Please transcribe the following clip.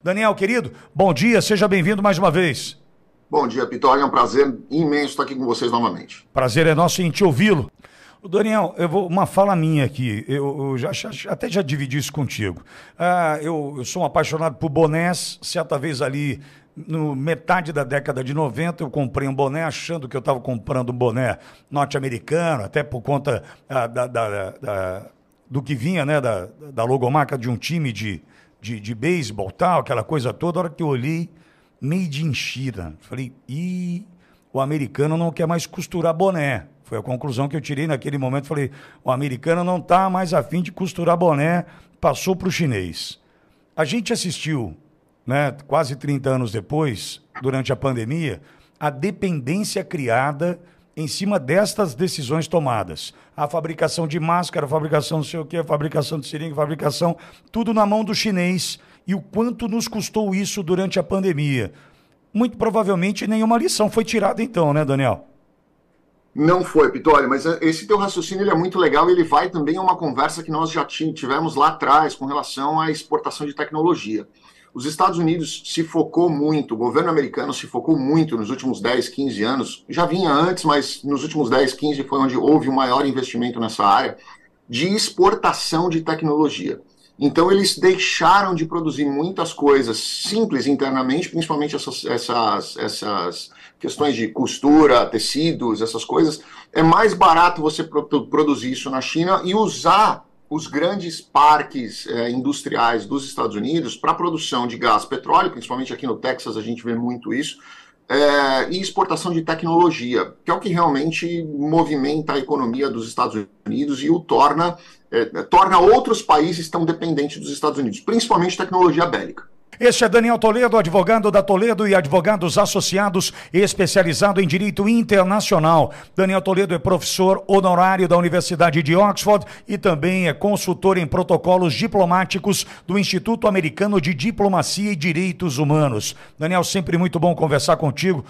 Daniel, querido, bom dia, seja bem-vindo mais uma vez. Bom dia, Pitória. É um prazer imenso estar aqui com vocês novamente. Prazer é nosso em te ouvi-lo. Daniel, eu vou uma fala minha aqui. Eu, eu já, já, até já dividi isso contigo. Ah, eu, eu, sou um apaixonado por bonés. Certa vez ali, no metade da década de 90, eu comprei um boné achando que eu estava comprando um boné norte-americano, até por conta ah, da, da, da, do que vinha, né, da, da logomarca de um time de, de, de beisebol, tal, aquela coisa toda, a hora que eu olhei, made in China. Falei, e o americano não quer mais costurar boné. Foi a conclusão que eu tirei naquele momento. Falei, o americano não está mais afim de costurar boné, passou para o chinês. A gente assistiu, né, quase 30 anos depois, durante a pandemia, a dependência criada em cima destas decisões tomadas. A fabricação de máscara, a fabricação não sei o quê, a fabricação de seringa, fabricação, tudo na mão do chinês. E o quanto nos custou isso durante a pandemia. Muito provavelmente nenhuma lição foi tirada então, né, Daniel? Não foi, Pitória, mas eh, esse teu raciocínio ele é muito legal e ele vai também a uma conversa que nós já tivemos lá atrás com relação à exportação de tecnologia. Os Estados Unidos se focou muito, o governo americano se focou muito nos últimos 10, 15 anos, já vinha antes, mas nos últimos 10, 15 foi onde houve o maior investimento nessa área, de exportação de tecnologia. Então eles deixaram de produzir muitas coisas simples internamente, principalmente essas, essas, essas questões de costura, tecidos, essas coisas. É mais barato você produzir isso na China e usar os grandes parques é, industriais dos Estados Unidos para produção de gás petróleo, principalmente aqui no Texas a gente vê muito isso, é, e exportação de tecnologia, que é o que realmente movimenta a economia dos Estados Unidos e o torna, é, torna outros países tão dependentes dos Estados Unidos, principalmente tecnologia bélica. Este é Daniel Toledo, advogado da Toledo e Advogados Associados, especializado em direito internacional. Daniel Toledo é professor honorário da Universidade de Oxford e também é consultor em protocolos diplomáticos do Instituto Americano de Diplomacia e Direitos Humanos. Daniel, sempre muito bom conversar contigo.